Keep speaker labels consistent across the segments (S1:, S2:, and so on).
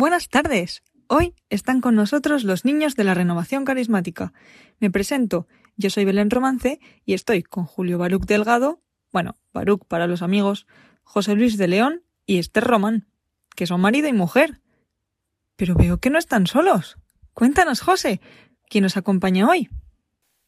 S1: Buenas tardes. Hoy están con nosotros los niños de la renovación carismática. Me presento. Yo soy Belén Romance y estoy con Julio Baruc Delgado, bueno, Baruc para los amigos, José Luis de León y Esther Román, que son marido y mujer. Pero veo que no están solos. Cuéntanos, José, ¿quién nos acompaña hoy?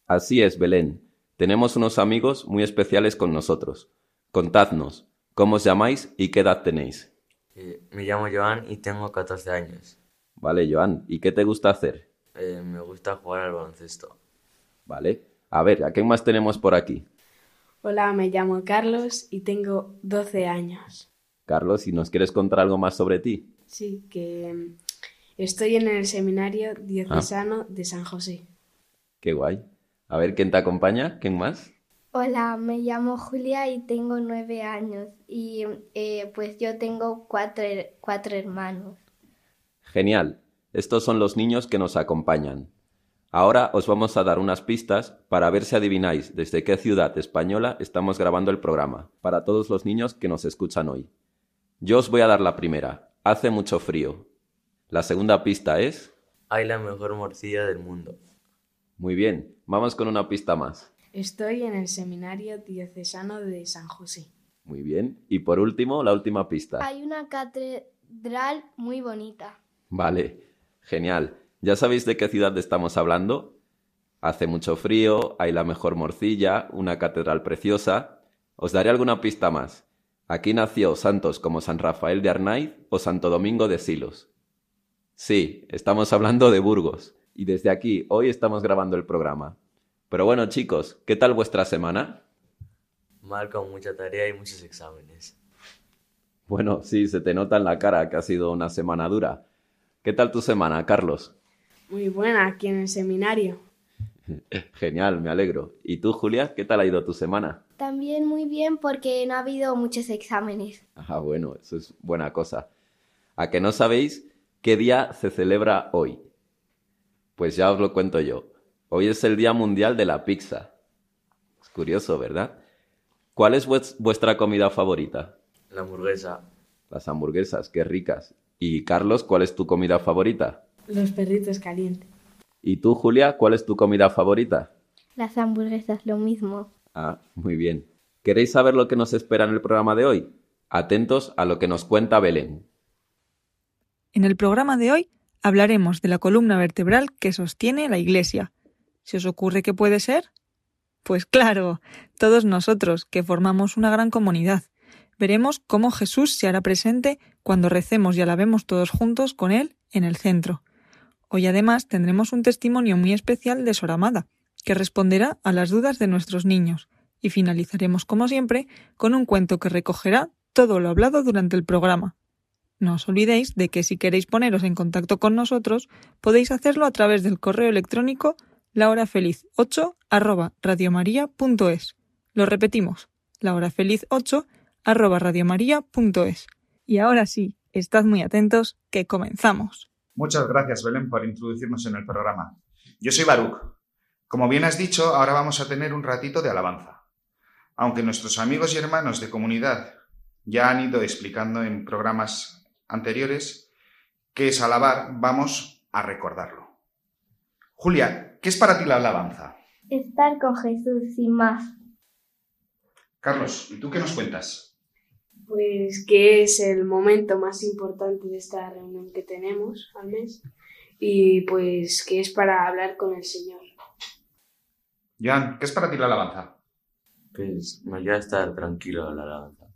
S2: Así es, Belén. Tenemos unos amigos muy especiales con nosotros. Contadnos, ¿cómo os llamáis y qué edad tenéis?
S3: Eh, me llamo Joan y tengo 14 años.
S2: Vale, Joan, ¿y qué te gusta hacer?
S3: Eh, me gusta jugar al baloncesto.
S2: Vale. A ver, ¿a quién más tenemos por aquí?
S4: Hola, me llamo Carlos y tengo 12 años.
S2: Carlos, si nos quieres contar algo más sobre ti.
S4: Sí, que mm, estoy en el seminario diocesano de San José.
S2: Qué guay. A ver, ¿quién te acompaña? ¿Quién más?
S5: Hola, me llamo Julia y tengo nueve años y eh, pues yo tengo cuatro, cuatro hermanos.
S2: Genial. Estos son los niños que nos acompañan. Ahora os vamos a dar unas pistas para ver si adivináis desde qué ciudad española estamos grabando el programa, para todos los niños que nos escuchan hoy. Yo os voy a dar la primera. Hace mucho frío. La segunda pista es...
S3: Hay la mejor morcilla del mundo.
S2: Muy bien, vamos con una pista más.
S4: Estoy en el seminario diocesano de San José.
S2: Muy bien. Y por último, la última pista.
S5: Hay una catedral muy bonita.
S2: Vale, genial. ¿Ya sabéis de qué ciudad estamos hablando? Hace mucho frío, hay la mejor morcilla, una catedral preciosa. Os daré alguna pista más. Aquí nació santos como San Rafael de Arnaiz o Santo Domingo de Silos. Sí, estamos hablando de Burgos. Y desde aquí, hoy estamos grabando el programa. Pero bueno, chicos, ¿qué tal vuestra semana?
S3: Mal con mucha tarea y muchos exámenes.
S2: Bueno, sí, se te nota en la cara que ha sido una semana dura. ¿Qué tal tu semana, Carlos?
S4: Muy buena aquí en el seminario.
S2: Genial, me alegro. ¿Y tú, Julia, qué tal ha ido tu semana?
S5: También muy bien porque no ha habido muchos exámenes.
S2: Ah, bueno, eso es buena cosa. ¿A que no sabéis qué día se celebra hoy? Pues ya os lo cuento yo. Hoy es el Día Mundial de la Pizza. Es curioso, ¿verdad? ¿Cuál es vues- vuestra comida favorita?
S3: La hamburguesa.
S2: Las hamburguesas, qué ricas. Y Carlos, ¿cuál es tu comida favorita?
S4: Los perritos calientes.
S2: ¿Y tú, Julia, cuál es tu comida favorita?
S5: Las hamburguesas, lo mismo.
S2: Ah, muy bien. ¿Queréis saber lo que nos espera en el programa de hoy? Atentos a lo que nos cuenta Belén.
S1: En el programa de hoy hablaremos de la columna vertebral que sostiene la Iglesia. ¿Se os ocurre qué puede ser? Pues claro, todos nosotros, que formamos una gran comunidad. Veremos cómo Jesús se hará presente cuando recemos y alabemos todos juntos con Él en el centro. Hoy además tendremos un testimonio muy especial de Sor Amada, que responderá a las dudas de nuestros niños, y finalizaremos, como siempre, con un cuento que recogerá todo lo hablado durante el programa. No os olvidéis de que si queréis poneros en contacto con nosotros, podéis hacerlo a través del correo electrónico lahorafeliz8 arroba radiomaria.es. Lo repetimos, lahorafeliz8 arroba radiomaria.es. Y ahora sí, estad muy atentos, que comenzamos.
S6: Muchas gracias, Belén, por introducirnos en el programa. Yo soy Baruch. Como bien has dicho, ahora vamos a tener un ratito de alabanza. Aunque nuestros amigos y hermanos de comunidad ya han ido explicando en programas anteriores qué es alabar, vamos a recordarlo. Julia, ¿qué es para ti la alabanza?
S5: Estar con Jesús sin más.
S6: Carlos, ¿y tú qué nos cuentas?
S4: Pues que es el momento más importante de esta reunión que tenemos al mes y pues que es para hablar con el Señor.
S6: Joan, ¿qué es para ti la alabanza?
S3: Pues me ayuda a estar tranquilo en la alabanza.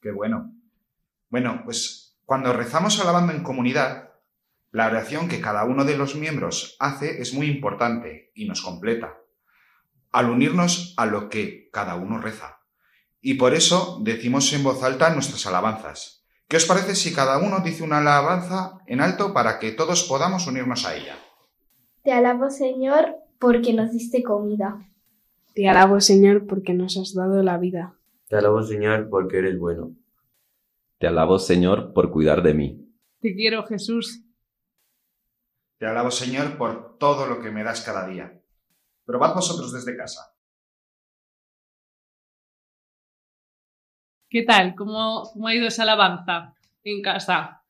S6: Qué bueno. Bueno, pues cuando rezamos alabando en comunidad, la oración que cada uno de los miembros hace es muy importante y nos completa, al unirnos a lo que cada uno reza. Y por eso decimos en voz alta nuestras alabanzas, ¿Qué os parece si cada uno dice una alabanza en alto para que todos podamos unirnos a ella?
S5: Te alabo, Señor, porque nos diste comida.
S4: Te alabo, Señor, porque nos has dado la vida.
S3: Te alabo, Señor, porque eres bueno.
S2: Te alabo, Señor, por cuidar de mí.
S7: Te quiero, Jesús.
S6: Te alabo, Señor, por todo lo que me das cada día. Probad vosotros desde casa.
S7: ¿Qué tal? ¿Cómo, ha ido esa alabanza en casa?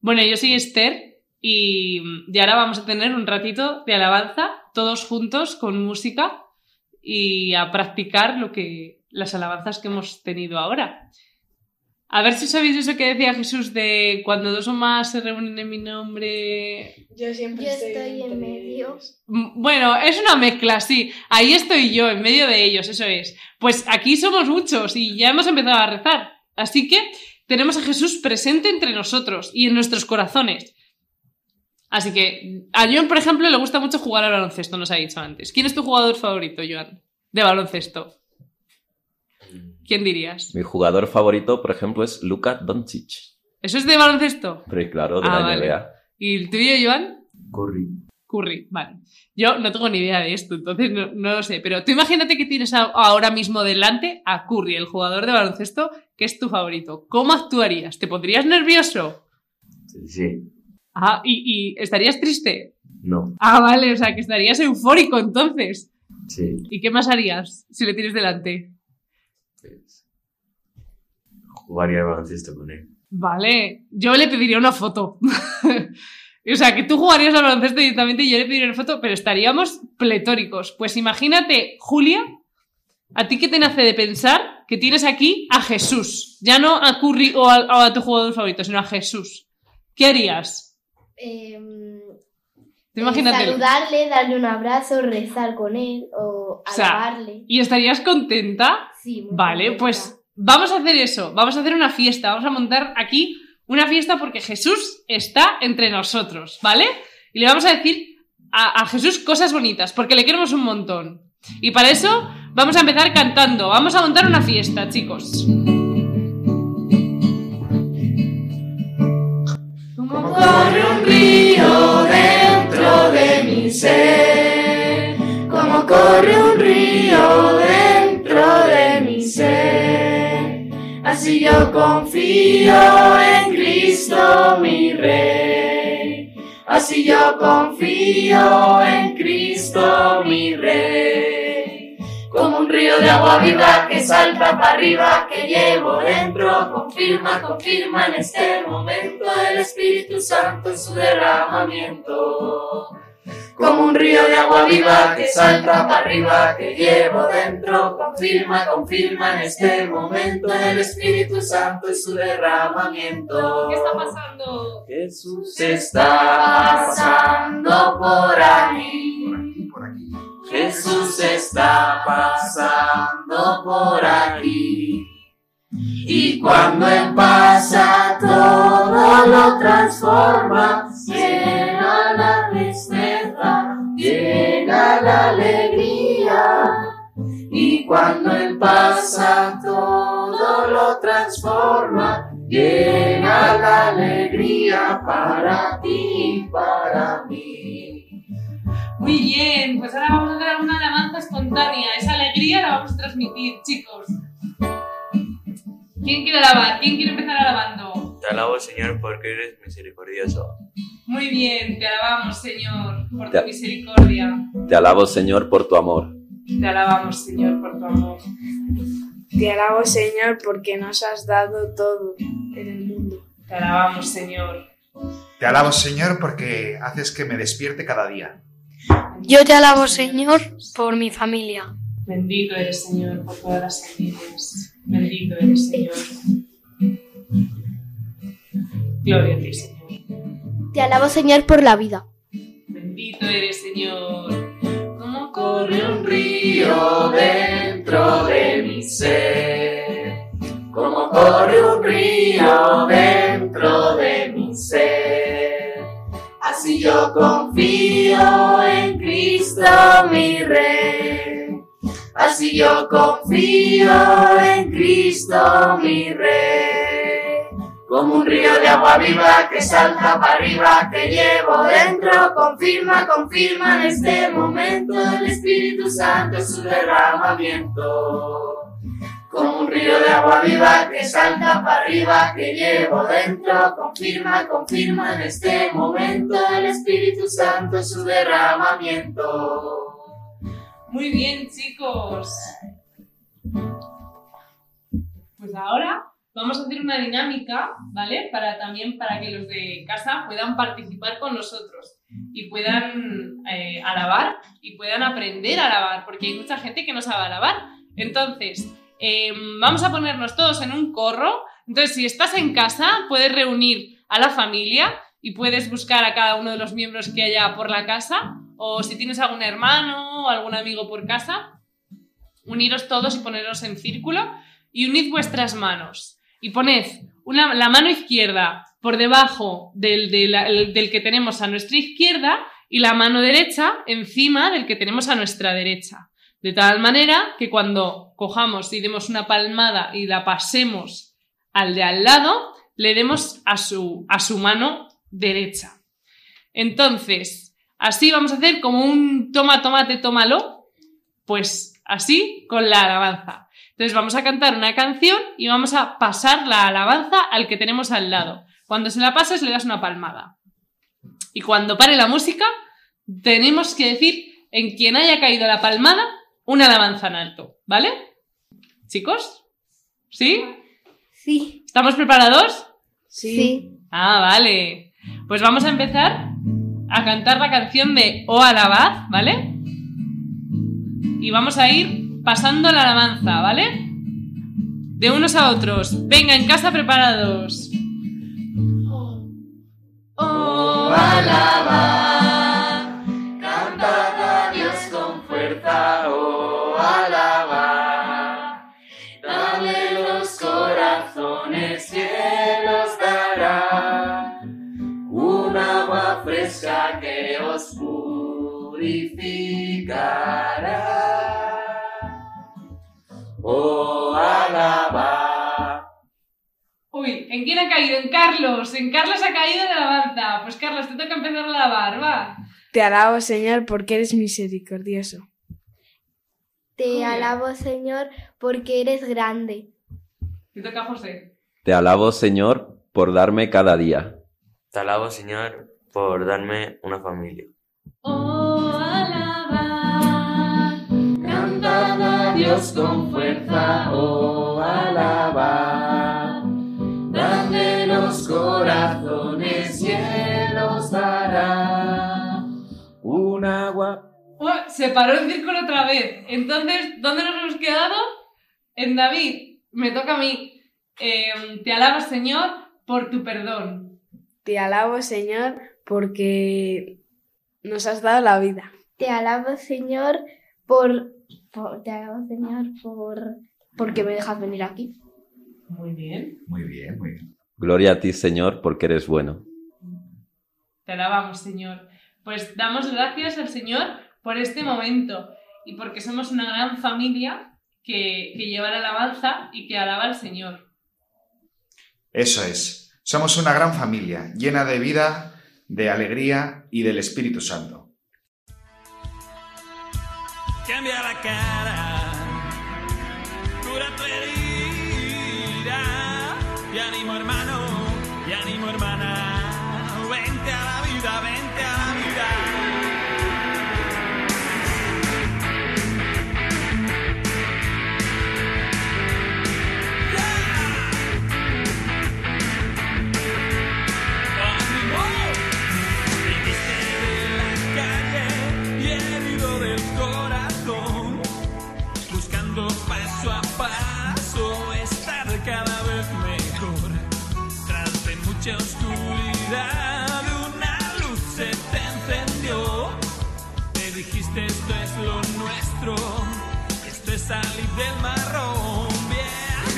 S7: Bueno, yo soy Esther y, y ahora vamos a tener un ratito de alabanza, todos juntos con música y a practicar lo que las alabanzas que hemos tenido ahora. A ver si sabéis eso que decía Jesús de cuando dos o más se reúnen en mi nombre.
S4: Yo siempre
S5: Yo estoy en medio.
S7: Mm, Bueno, es una mezcla, sí. Ahí estoy yo, en medio de ellos, eso es. Pues aquí somos muchos y ya hemos empezado a rezar. Así que tenemos a Jesús presente entre nosotros y en nuestros corazones. Así que a Joan, por ejemplo, le gusta mucho jugar al baloncesto, nos ha dicho antes. ¿Quién es tu jugador favorito, Joan? De baloncesto. ¿Quién dirías?
S2: Mi jugador favorito, por ejemplo, es Luka Doncic.
S7: ¿Eso es de baloncesto?
S2: Pero claro, de
S7: Ah,
S2: la
S7: vale.
S2: NBA.
S7: ¿Y el tuyo, Joan?
S3: Curry.
S7: Curry, vale. Yo no tengo ni idea de esto, entonces no, no lo sé. Pero tú imagínate que tienes a- ahora mismo delante a Curry, el jugador de baloncesto, que es tu favorito. ¿Cómo actuarías? ¿Te pondrías nervioso?
S3: Sí, sí.
S7: Ah, ¿y, y estarías triste?
S3: No.
S7: Ah, vale, o sea, que estarías eufórico entonces.
S3: Sí.
S7: ¿Y qué más harías si le tienes delante?
S3: Pues, jugaría al baloncesto con él.
S7: Vale, yo le pediría una foto. o sea, que tú jugarías al baloncesto directamente y yo le pediría una foto, pero estaríamos pletóricos. Pues imagínate, Julia, ¿a ti qué te nace de pensar que tienes aquí a Jesús? Ya no a Curry o a, o a tu jugador favorito, sino a Jesús. ¿Qué harías? Tú imagínate.
S5: saludarle, darle un abrazo, rezar con él o
S7: O sea. ¿Y estarías contenta?
S5: Sí, muy
S7: Vale,
S5: contenta.
S7: pues vamos a hacer eso. Vamos a hacer una fiesta. Vamos a montar aquí una fiesta porque Jesús está entre nosotros, ¿vale? Y le vamos a decir a, a Jesús cosas bonitas porque le queremos un montón. Y para eso vamos a empezar cantando. Vamos a montar una fiesta, chicos. Dentro de mi ser, así yo confío en Cristo mi Rey, así yo confío en Cristo mi Rey. Como un río de agua viva que salta para arriba, que llevo dentro, confirma, confirma en este momento el Espíritu Santo en su derramamiento. Como un río de agua viva que salta para arriba, que llevo dentro, confirma, confirma en este momento el Espíritu Santo en su derramamiento. ¿Qué está pasando?
S3: Jesús
S7: Se está pasando por aquí.
S6: Por aquí.
S7: Jesús está pasando por aquí. Y cuando Él pasa, todo lo transforma. Llena llega la alegría. Y cuando Él pasa, todo lo transforma. Llega la alegría para ti y para mí. Muy bien, pues ahora vamos a hacer una alabanza espontánea. Esa alegría la vamos a transmitir, chicos. ¿Quién quiere alabar? ¿Quién quiere empezar alabando?
S3: Te alabo, Señor, porque eres misericordioso.
S7: Muy bien, te alabamos, Señor, por tu misericordia.
S2: Te alabo, Señor, por tu amor.
S7: Te alabamos, Señor, por tu amor.
S4: Te alabo, Señor, porque nos has dado todo en el mundo.
S7: Te alabamos, Señor.
S6: Te alabo, Señor, porque haces que me despierte cada día.
S8: Yo te alabo, Señor, por mi familia.
S7: Bendito eres, Señor, por todas las familias. Bendito eres, Señor. Gloria a ti, Señor.
S5: Te alabo, Señor, por la vida.
S7: Bendito eres, Señor. Como corre un río dentro de mi ser. Como corre un río dentro de mi ser. Así yo confío en Cristo mi Rey. Así yo confío en Cristo mi Rey. Como un río de agua viva que salta para arriba, que llevo dentro. Confirma, confirma en este momento el Espíritu Santo su derramamiento. Como un río de agua viva que salta para arriba, que llevo dentro. Confirma, confirma en este momento el Espíritu Santo su derramamiento.
S9: Muy bien, chicos. Pues ahora vamos a hacer una dinámica, ¿vale? Para también para que los de casa puedan participar con nosotros y puedan eh, alabar y puedan aprender a alabar, porque hay mucha gente que no sabe alabar. Entonces, eh, vamos a ponernos todos en un corro. Entonces, si estás en casa, puedes reunir a la familia y puedes buscar a cada uno de los miembros que haya por la casa, o si tienes algún hermano o algún amigo por casa, uniros todos y poneros en círculo y unid vuestras manos y poned una, la mano izquierda por debajo del, del- el- del que tenemos a nuestra izquierda y la mano derecha encima del que tenemos a nuestra derecha. De tal manera que cuando cojamos y demos una palmada y la pasemos al de al lado, le demos a su, a su mano derecha. Entonces, así vamos a hacer como un toma, tomate, tómalo, pues así con la alabanza. Entonces vamos a cantar una canción y vamos a pasar la alabanza al que tenemos al lado. Cuando se la pases le das una palmada. Y cuando pare la música, tenemos que decir en quien haya caído la palmada una alabanza en alto, ¿vale? Chicos, ¿sí?
S5: Sí.
S9: ¿Estamos preparados?
S5: Sí.
S9: Ah, vale. Pues vamos a empezar a cantar la canción de O Alabad, ¿vale? Y vamos a ir pasando la alabanza, ¿vale? De unos a otros. Venga, en casa preparados.
S7: Oh, alaba, cantad a Dios con fuerza, oh, alaba. Dale los corazones y Él dará un agua fresca que os purificará.
S9: ¿En quién ha caído? En Carlos. En Carlos ha caído la alabanza. Pues Carlos, te toca empezar a alabar, va.
S4: Te alabo, Señor, porque eres misericordioso.
S5: Te alabo, Señor, porque eres grande.
S9: Te toca José.
S2: Te alabo, Señor, por darme cada día.
S3: Te alabo, Señor, por darme una familia.
S9: Oh, alaba.
S7: Cantad a Dios con fuerza, oh, alaba. Los corazones y Él os dará un agua.
S9: Oh, se paró el círculo otra vez. Entonces, ¿dónde nos hemos quedado? En David. Me toca a mí. Eh, te alabo, Señor, por tu perdón.
S4: Te alabo, Señor, porque nos has dado la vida.
S5: Te alabo, Señor, por, por- te alabo, Señor, por porque me dejas venir aquí.
S9: Muy bien.
S6: Muy bien, muy bien.
S2: Gloria a ti, Señor, porque eres bueno.
S9: Te alabamos, Señor. Pues damos gracias al Señor por este momento y porque somos una gran familia que, que lleva la alabanza y que alaba al Señor.
S6: Eso es. Somos una gran familia, llena de vida, de alegría y del Espíritu Santo.
S10: Cambia la cara, Y ánimo hermano, y ánimo hermana. Vente a la vida, vente a la vida. slip.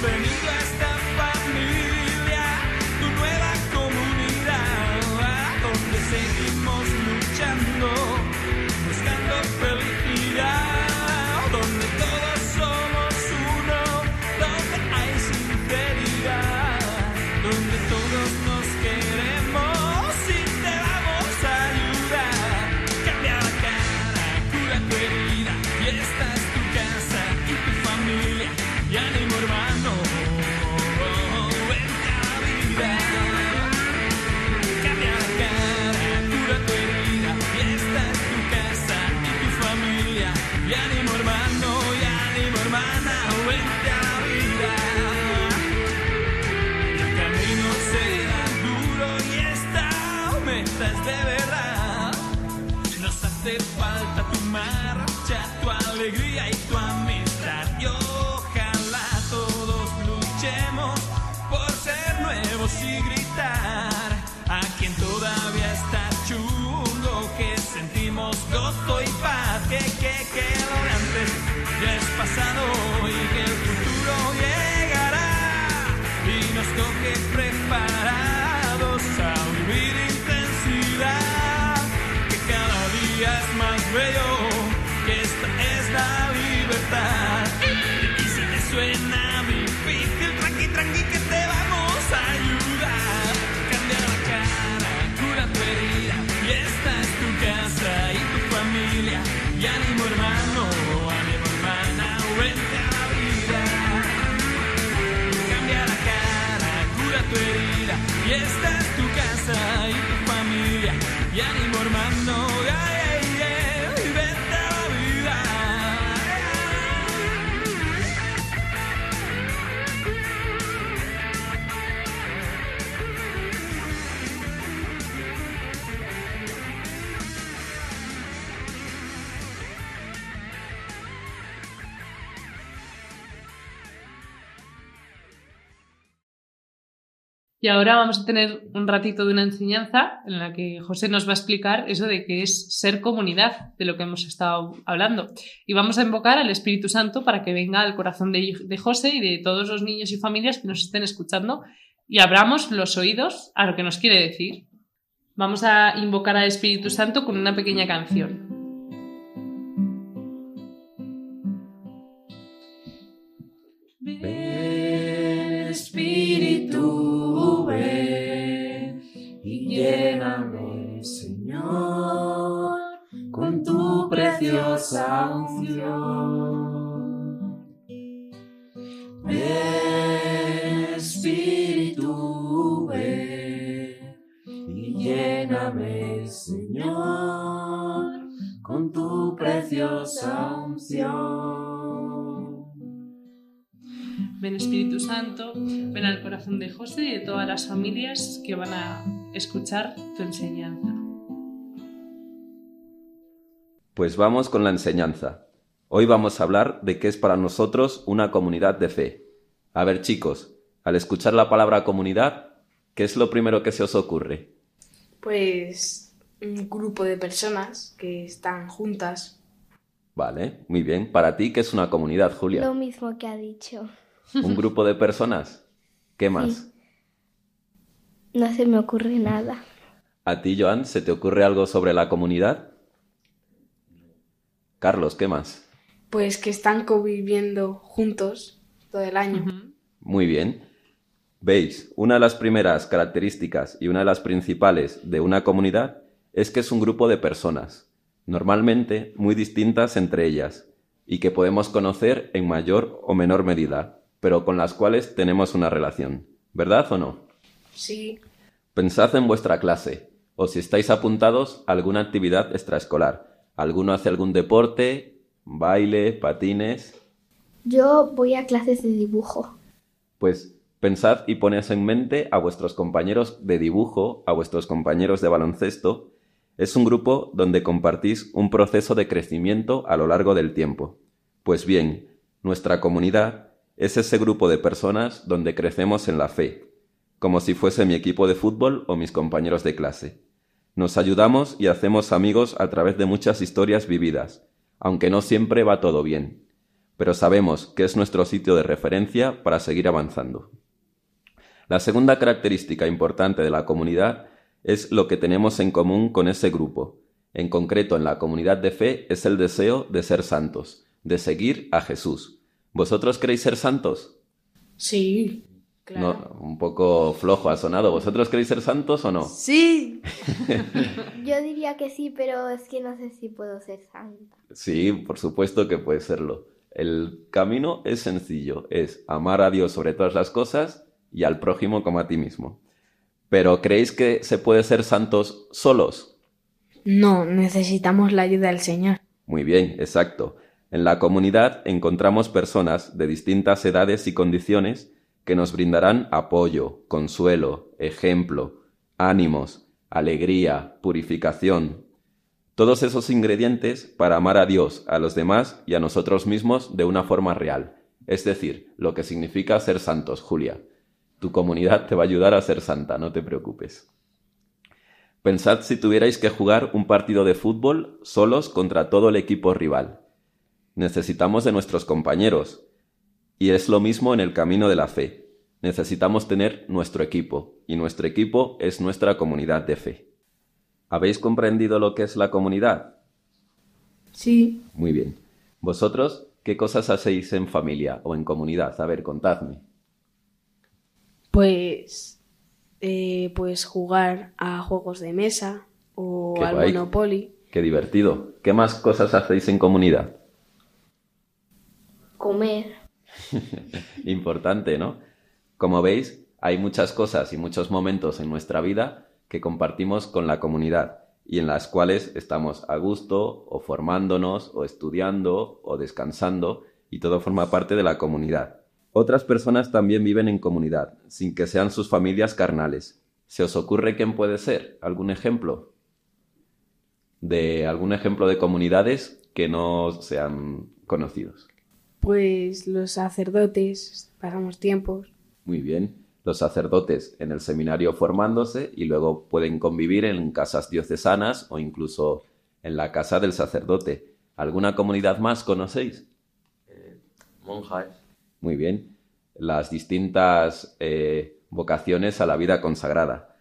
S10: Bienvenido a esta familia, tu nueva comunidad, donde seguimos luchando, buscando felicidad, donde todos somos uno, donde hay sinceridad, donde todos nos queremos y te vamos a ayudar. Cambia la cara, cura tu herida y estás Y
S9: ahora vamos a tener un ratito de una enseñanza en la que José nos va a explicar eso de que es ser comunidad, de lo que hemos estado hablando. Y vamos a invocar al Espíritu Santo para que venga al corazón de, José y de todos los niños y familias que nos estén escuchando y abramos los oídos a lo que nos quiere decir. Vamos a invocar al Espíritu Santo con una pequeña canción.
S7: Ven, Espíritu,
S9: Ven al corazón de José y de todas las familias que van a escuchar tu enseñanza.
S2: Pues vamos con la enseñanza. Hoy vamos a hablar de qué es para nosotros una comunidad de fe. A ver chicos, al escuchar la palabra comunidad, ¿qué es lo primero que se os ocurre?
S4: Pues un grupo de personas que están juntas.
S2: Vale, muy bien. Para ti, ¿qué es una comunidad, Julia?
S5: Lo mismo que ha dicho.
S2: ¿Un grupo de personas? ¿Qué más?
S5: No se me ocurre nada.
S2: ¿A ti, Joan, se te ocurre algo sobre la comunidad? Carlos, ¿qué más?
S4: Pues que están conviviendo juntos todo el año.
S2: Muy bien. Veis, una de las primeras características y una de las principales de una comunidad es que es un grupo de personas, normalmente muy distintas entre ellas, y que podemos conocer en mayor o menor medida, pero con las cuales tenemos una relación. ¿Verdad o no?
S4: Sí.
S2: Pensad en vuestra clase, o si estáis apuntados a alguna actividad extraescolar. ¿Alguno hace algún deporte, baile, patines?
S5: Yo voy a clases de dibujo.
S2: Pues pensad y poned en mente a vuestros compañeros de dibujo, a vuestros compañeros de baloncesto. Es un grupo donde compartís un proceso de crecimiento a lo largo del tiempo. Pues bien, nuestra comunidad es ese grupo de personas donde crecemos en la fe, como si fuese mi equipo de fútbol o mis compañeros de clase. Nos ayudamos y hacemos amigos a través de muchas historias vividas, aunque no siempre va todo bien, pero sabemos que es nuestro sitio de referencia para seguir avanzando. La segunda característica importante de la comunidad es lo que tenemos en común con ese grupo. En concreto, en la comunidad de fe es el deseo de ser santos, de seguir a Jesús. ¿Vosotros queréis ser santos?
S4: Sí, claro.
S2: No, un poco flojo ha sonado. ¿Vosotros queréis ser santos o no?
S5: Sí. Yo diría que sí, pero es que no sé si puedo ser santa.
S2: Sí, por supuesto que puede serlo. El camino es sencillo, es amar a Dios sobre todas las cosas y al prójimo como a ti mismo. Pero ¿creéis que se puede ser santos solos?
S4: No, necesitamos la ayuda del Señor.
S2: Muy bien, exacto. En la comunidad encontramos personas de distintas edades y condiciones que nos brindarán apoyo, consuelo, ejemplo, ánimos, alegría, purificación. Todos esos ingredientes para amar a Dios, a los demás y a nosotros mismos de una forma real. Es decir, lo que significa ser santos, Julia. Tu comunidad te va a ayudar a ser santa, no te preocupes. Pensad si tuvierais que jugar un partido de fútbol solos contra todo el equipo rival. Necesitamos de nuestros compañeros. Y es lo mismo en el camino de la fe. Necesitamos tener nuestro equipo, y nuestro equipo es nuestra comunidad de fe. ¿Habéis comprendido lo que es la comunidad?
S4: Sí.
S2: Muy bien. ¿Vosotros qué cosas hacéis en familia o en comunidad? A ver, contadme.
S4: Pues, eh, pues jugar a juegos de mesa o
S2: Qué
S4: al
S2: guay.
S4: Monopoly,
S2: Qué divertido. ¿Qué más cosas hacéis en comunidad?
S5: Comer.
S2: Importante, ¿no? Como veis, hay muchas cosas y muchos momentos en nuestra vida que compartimos con la comunidad y en las cuales estamos a gusto o formándonos o estudiando o descansando y todo forma parte de la comunidad. Otras personas también viven en comunidad, sin que sean sus familias carnales. ¿Se os ocurre quién puede ser? ¿Algún ejemplo? De algún ejemplo de comunidades que no sean conocidos.
S4: Pues los sacerdotes, pasamos tiempos.
S2: Muy bien. Los sacerdotes en el seminario formándose y luego pueden convivir en casas diocesanas o incluso en la casa del sacerdote. ¿Alguna comunidad más conocéis?
S3: Monjas.
S2: Muy bien. Las distintas eh, vocaciones a la vida consagrada.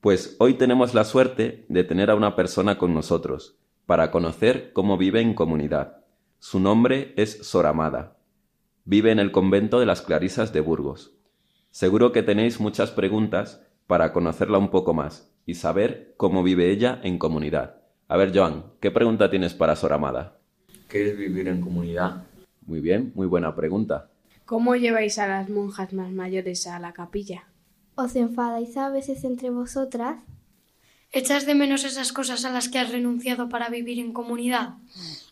S2: Pues hoy tenemos la suerte de tener a una persona con nosotros para conocer cómo vive en comunidad. Su nombre es Soramada. Vive en el convento de las Clarisas de Burgos. Seguro que tenéis muchas preguntas para conocerla un poco más y saber cómo vive ella en comunidad. A ver, Joan, ¿qué pregunta tienes para Soramada?
S3: ¿Qué es vivir en comunidad?
S2: Muy bien, muy buena pregunta.
S4: ¿Cómo lleváis a las monjas más mayores a la capilla?
S5: ¿Os enfadáis a veces entre vosotras?
S8: ¿Echas de menos esas cosas a las que has renunciado para vivir en comunidad?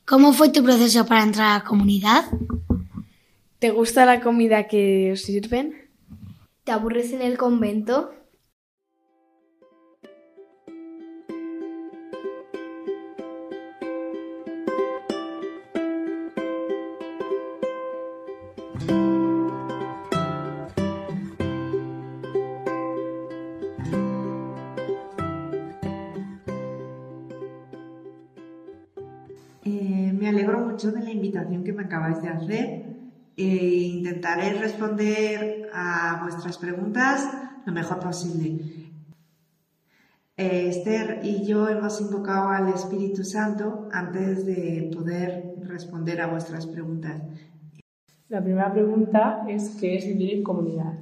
S11: ¿Cómo fue tu proceso para entrar a la comunidad?
S4: ¿Te gusta la comida que os sirven?
S5: ¿Te aburres en el convento?
S12: Eh, me alegro mucho de la invitación que me acabáis de hacer e intentaré responder a vuestras preguntas lo mejor posible. Eh, Esther y yo hemos invocado al Espíritu Santo antes de poder responder a vuestras preguntas.
S13: La primera pregunta es ¿qué es vivir en comunidad?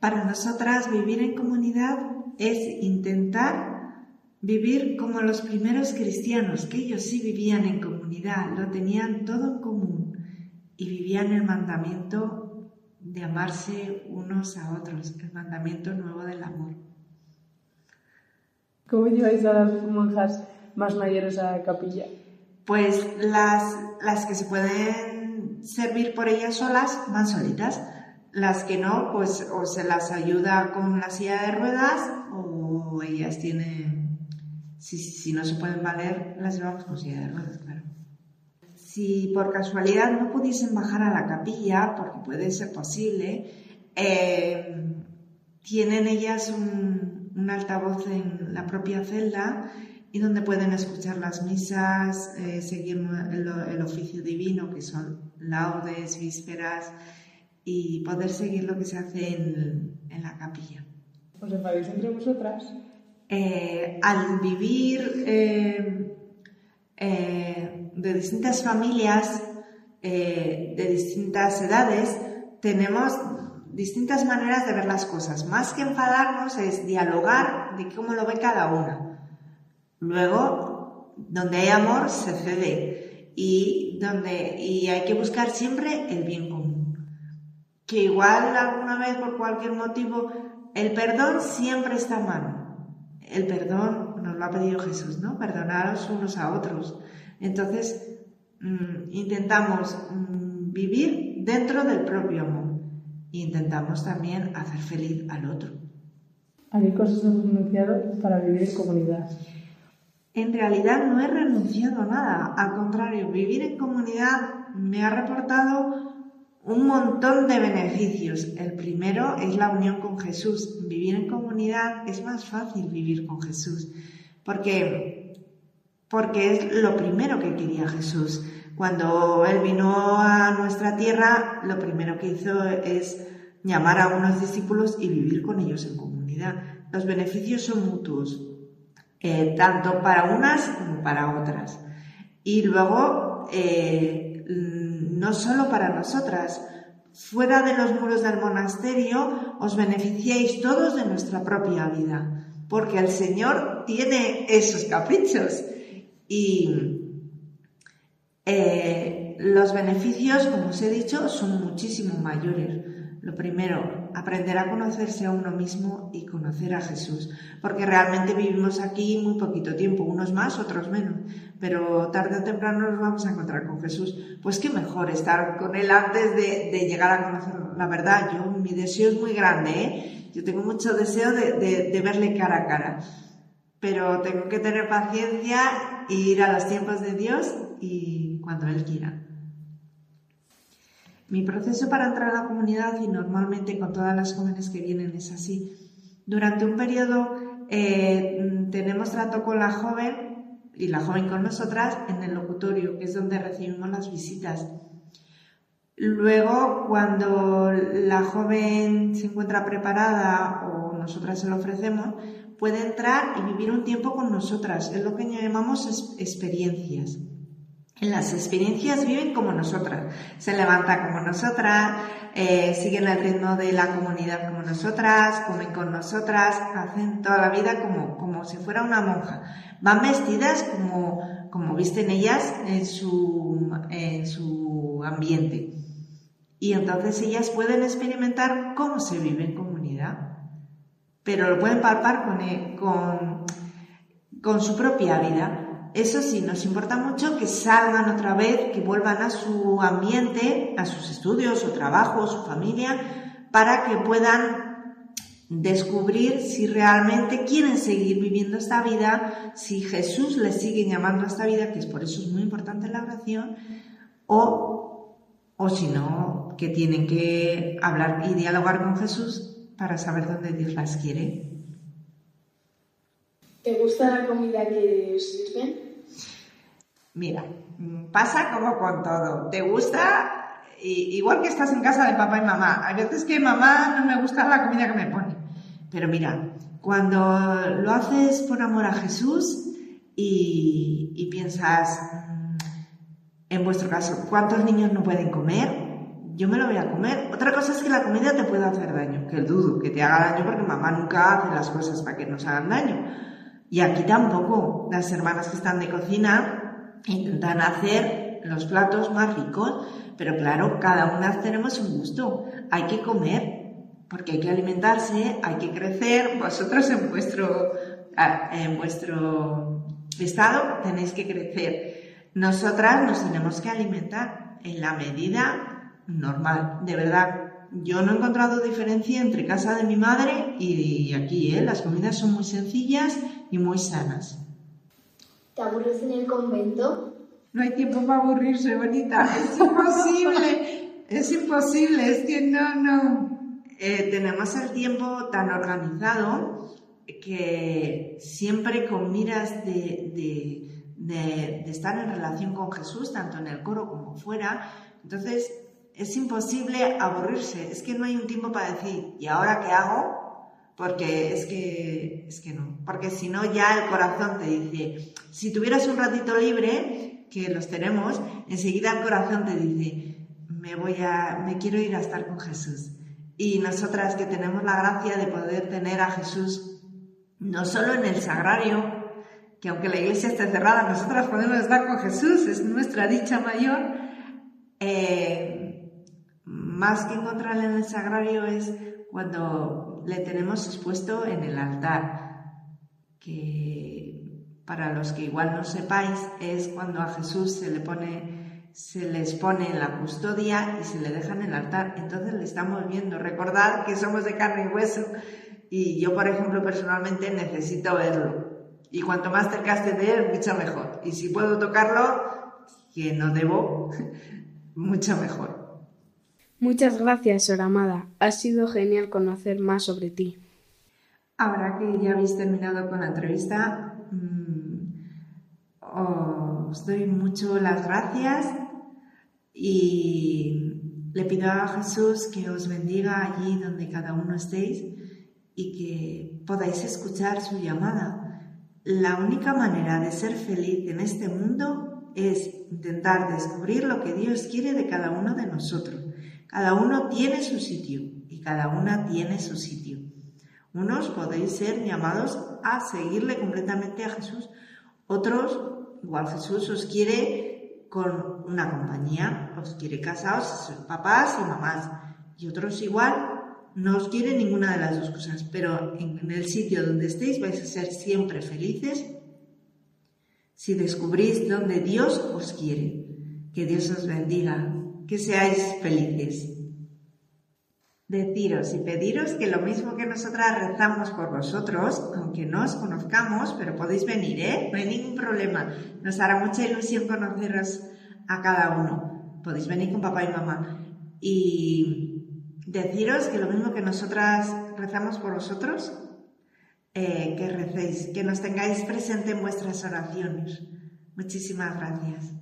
S12: Para nosotras vivir en comunidad es intentar vivir como los primeros cristianos, que ellos sí vivían en comunidad, lo tenían todo en común y vivían el mandamiento de amarse unos a otros, el mandamiento nuevo del amor.
S13: ¿Cómo lleváis a las monjas más mayores a la capilla?
S12: Pues las, las que se pueden servir por ellas solas van solitas. Las que no, pues o se las ayuda con la silla de ruedas o ellas tienen, si, si no se pueden valer, las llevamos con silla de ruedas, claro. Si por casualidad no pudiesen bajar a la capilla, porque puede ser posible, eh, tienen ellas un, un altavoz en la propia celda y donde pueden escuchar las misas, eh, seguir el, el, oficio divino, que son laudes, vísperas, y poder seguir lo que se hace en, en la capilla.
S13: ¿Os enfadáis entre vosotras?
S12: Eh, al vivir eh, eh, de distintas familias, de distintas edades, tenemos distintas maneras de ver las cosas. Más que enfadarnos es dialogar de cómo lo ve cada una. Luego, donde hay amor, se cede y, donde, y hay que buscar siempre el bien común. Que igual alguna vez, por cualquier motivo, el perdón siempre está mano. El perdón nos lo ha pedido Jesús, ¿no? Perdonaros unos a otros. Entonces, mmm, intentamos mmm, vivir dentro del propio amor. E intentamos también hacer feliz al otro.
S13: ¿A qué cosas has renunciado para vivir en comunidad?
S12: En realidad no he renunciado a nada. Al contrario, vivir en comunidad me ha reportado un montón de beneficios. El primero es la unión con Jesús. Vivir en comunidad es más fácil vivir con Jesús. Porque, porque es lo primero que quería Jesús. Cuando Él vino a nuestra tierra, lo primero que hizo es llamar a unos discípulos y vivir con ellos en comunidad. Los beneficios son mutuos, eh, tanto para unas como para otras. Y luego, eh, no solo para nosotras, fuera de los muros del monasterio os beneficiáis todos de nuestra propia vida, porque el Señor tiene esos caprichos y eh, los beneficios, como os he dicho, son muchísimo mayores. Lo primero, aprender a conocerse a uno mismo y conocer a Jesús, porque realmente vivimos aquí muy poquito tiempo, unos más, otros menos, pero tarde o temprano nos vamos a encontrar con Jesús. Pues qué mejor estar con Él antes de, llegar a conocerlo. La verdad, yo, mi deseo es muy grande, ¿eh? Yo tengo mucho deseo de, de, de verle cara a cara, pero tengo que tener paciencia e ir a los tiempos de Dios y cuando Él quiera. Mi proceso para entrar a la comunidad, y normalmente con todas las jóvenes que vienen es así, durante un periodo eh, tenemos trato con la joven y la joven con nosotras en el locutorio, que es donde recibimos las visitas. Luego, cuando la joven se encuentra preparada o nosotras se lo ofrecemos, puede entrar y vivir un tiempo con nosotras. Es lo que llamamos experiencias. En las experiencias viven como nosotras, se levanta como nosotras, eh, siguen el ritmo de la comunidad como nosotras, comen con nosotras, hacen toda la vida como, como si fuera una monja. Van vestidas como, como visten ellas en su, en su ambiente. Y entonces ellas pueden experimentar cómo se vive en comunidad, pero lo pueden palpar con, con, con su propia vida. Eso sí, nos importa mucho que salgan otra vez, que vuelvan a su ambiente, a sus estudios, su trabajo, su familia, para que puedan descubrir si realmente quieren seguir viviendo esta vida, si Jesús les sigue llamando a esta vida, que es por eso es muy importante la oración, o, o si no, que tienen que hablar y dialogar con Jesús para saber dónde Dios las quiere.
S4: ¿Te gusta la comida que sirven?
S12: Mira, pasa como con todo. ¿Te gusta? I- igual que estás en casa de papá y mamá. Hay veces que mamá no me gusta la comida que me pone. Pero mira, cuando lo haces por amor a Jesús y, y piensas, mm, en vuestro caso, ¿cuántos niños no pueden comer? Yo me lo voy a comer. Otra cosa es que la comida te pueda hacer daño, que dudo que te haga daño porque mamá nunca hace las cosas para que nos hagan daño. Y aquí tampoco. Las hermanas que están de cocina intentan hacer los platos más ricos, pero claro, cada una tenemos un gusto. Hay que comer, porque hay que alimentarse, hay que crecer. Vosotros en vuestro, en vuestro estado tenéis que crecer. Nosotras nos tenemos que alimentar en la medida normal, de verdad. Yo no he encontrado diferencia entre casa de mi madre y aquí, ¿eh? Las comidas son muy sencillas y muy sanas.
S5: ¿Te aburres en el convento?
S12: No hay tiempo para aburrirse, bonita. Es imposible. es imposible. Es que no, no. Eh, tenemos el tiempo tan organizado que siempre con miras de, de, de- de estar en relación con Jesús, tanto en el coro como fuera. Entonces, es imposible aburrirse. Es que no hay un tiempo para decir, ¿y ahora qué hago? Porque es que, es que no. Porque si no, ya el corazón te dice, si tuvieras un ratito libre, que los tenemos, enseguida el corazón te dice, me voy a, me quiero ir a estar con Jesús. Y nosotras que tenemos la gracia de poder tener a Jesús no solo en el sagrario, que aunque la iglesia esté cerrada, nosotras podemos estar con Jesús, es nuestra dicha mayor, eh, más que encontrarle en el sagrario es cuando le tenemos expuesto en el altar, que para los que igual no sepáis es cuando a Jesús se le pone, se les pone en la custodia y se le deja en el altar. Entonces le estamos viendo. Recordad que somos de carne y hueso y yo, por ejemplo, personalmente necesito verlo. Y cuanto más cerca esté de él, mucho mejor. Y si puedo tocarlo, que no debo, mucho mejor.
S4: Muchas gracias, Sor Amada. Ha sido genial conocer más sobre ti.
S12: Ahora que ya habéis terminado con la entrevista, mm, os doy mucho las gracias Y le pido a Jesús que os bendiga allí donde cada uno estéis y que podáis escuchar su llamada. La única manera de ser feliz en este mundo es intentar descubrir lo que Dios quiere de cada uno de nosotros. Cada uno tiene su sitio y cada una tiene su sitio. Unos podéis ser llamados a seguirle completamente a Jesús, otros, igual Jesús os quiere con una compañía, os quiere casados, papás y mamás, y otros igual no os quiere ninguna de las dos cosas, pero en el sitio donde estéis vais a ser siempre felices si descubrís donde Dios os quiere. Que Dios os bendiga, que seáis felices. Deciros y pediros que lo mismo que nosotras rezamos por vosotros, aunque no os conozcamos, pero podéis venir, ¿eh? No hay ningún problema. Nos hará mucha ilusión conoceros a cada uno. Podéis venir con papá y mamá. Y deciros que lo mismo que nosotras rezamos por vosotros, eh, que recéis, que nos tengáis presente en vuestras oraciones. Muchísimas gracias.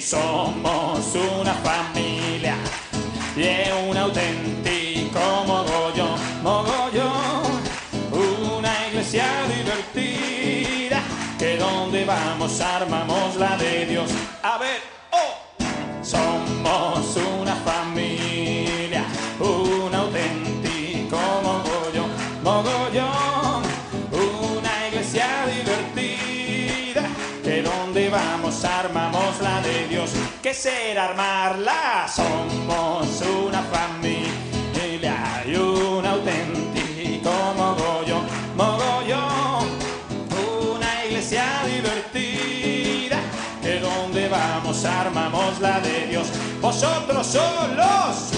S10: Somos una familia y un auténtico mogollón, mogollón, una iglesia divertida que donde vamos armamos la de Dios. A ver, que donde vamos armamos la de Dios. ¿Qué será armarla? Somos una familia y un auténtico mogollón, mogollón, una iglesia divertida que donde vamos armamos la de Dios. Vosotros solos.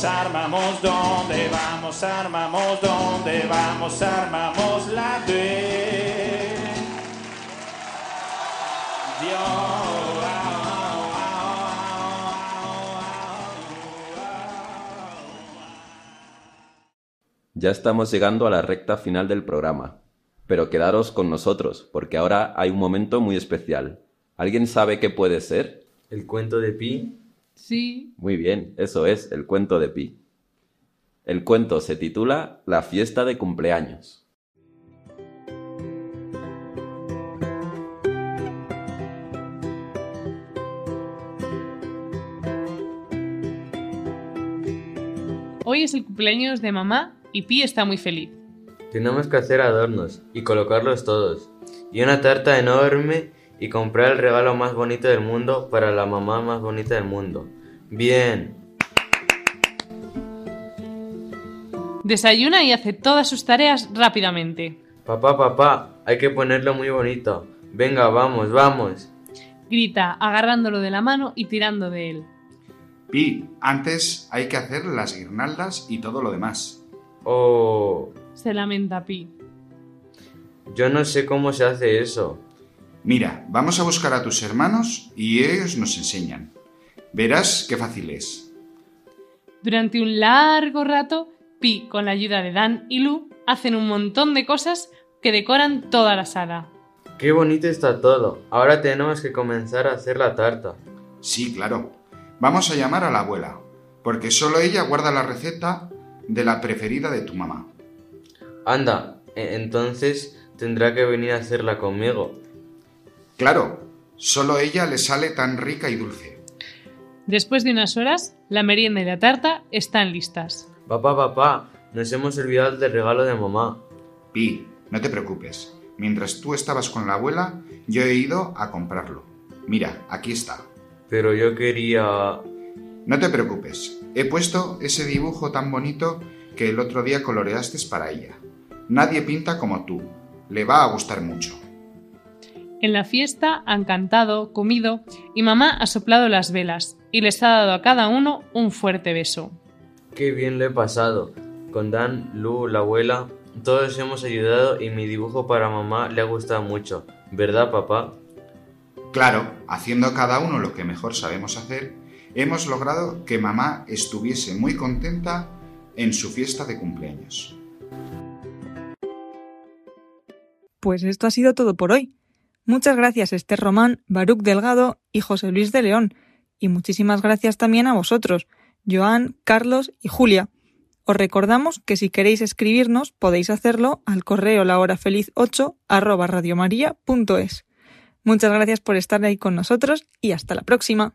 S10: Vamos armamos donde vamos armamos donde vamos armamos la de
S2: Ya estamos llegando a la recta final del programa, pero quedaros con nosotros, porque ahora hay un momento muy especial. ¿Alguien sabe qué puede ser?
S3: ¿El cuento de Pi?
S9: Sí.
S2: Muy bien, eso es, el cuento de Pi. El cuento se titula La fiesta de cumpleaños.
S9: Hoy es el cumpleaños de mamá y Pi está muy feliz.
S3: Tenemos que hacer adornos y colocarlos todos. Y una tarta enorme y comprar el regalo más bonito del mundo para la mamá más bonita del mundo. Bien.
S9: Desayuna y hace todas sus tareas rápidamente.
S3: Papá, papá, hay que ponerlo muy bonito. Venga, vamos, vamos.
S9: Grita, agarrándolo de la mano y tirando de él.
S6: Pi, antes hay que hacer las guirnaldas y todo lo demás.
S3: Oh,
S9: Se lamenta Pi.
S3: yo no sé cómo se hace eso.
S6: Mira, vamos a buscar a tus hermanos y ellos nos enseñan. Verás qué fácil es.
S9: Durante un largo rato, Pi, con la ayuda de Dan y Lu, hacen un montón de cosas que decoran toda la sala.
S3: Qué bonito está todo. Ahora tenemos que comenzar a hacer la tarta.
S6: Sí, claro. Vamos a llamar a la abuela, porque solo ella guarda la receta de la preferida de tu mamá.
S3: Anda, e- entonces tendrá que venir a hacerla conmigo.
S6: Claro, solo ella le sale tan rica y dulce.
S9: Después de unas horas, la merienda y la tarta están listas.
S3: Papá, papá, nos hemos olvidado del regalo de mamá.
S6: Pi, no te preocupes. Mientras tú estabas con la abuela, yo he ido a comprarlo. Mira, aquí está.
S3: Pero yo quería...
S6: No te preocupes. He puesto ese dibujo tan bonito que el otro día coloreaste para ella. Nadie pinta como tú. Le va a gustar mucho.
S9: En la fiesta han cantado, comido y mamá ha soplado las velas y les ha dado a cada uno un fuerte beso.
S3: Qué bien lo he pasado. Con Dan, Lu, la abuela, todos hemos ayudado y mi dibujo para mamá le ha gustado mucho. ¿Verdad, papá?
S6: Claro, haciendo cada uno lo que mejor sabemos hacer, hemos logrado que mamá estuviese muy contenta en su fiesta de cumpleaños.
S1: Pues esto ha sido todo por hoy. Muchas gracias Esther Román, Baruch Delgado y José Luis de León. Y muchísimas gracias también a vosotros, Joan, Carlos y Julia. Os recordamos que si queréis escribirnos podéis hacerlo al correo lahorafeliz8 arroba radiomaria.es. Muchas gracias por estar ahí con nosotros y hasta la próxima.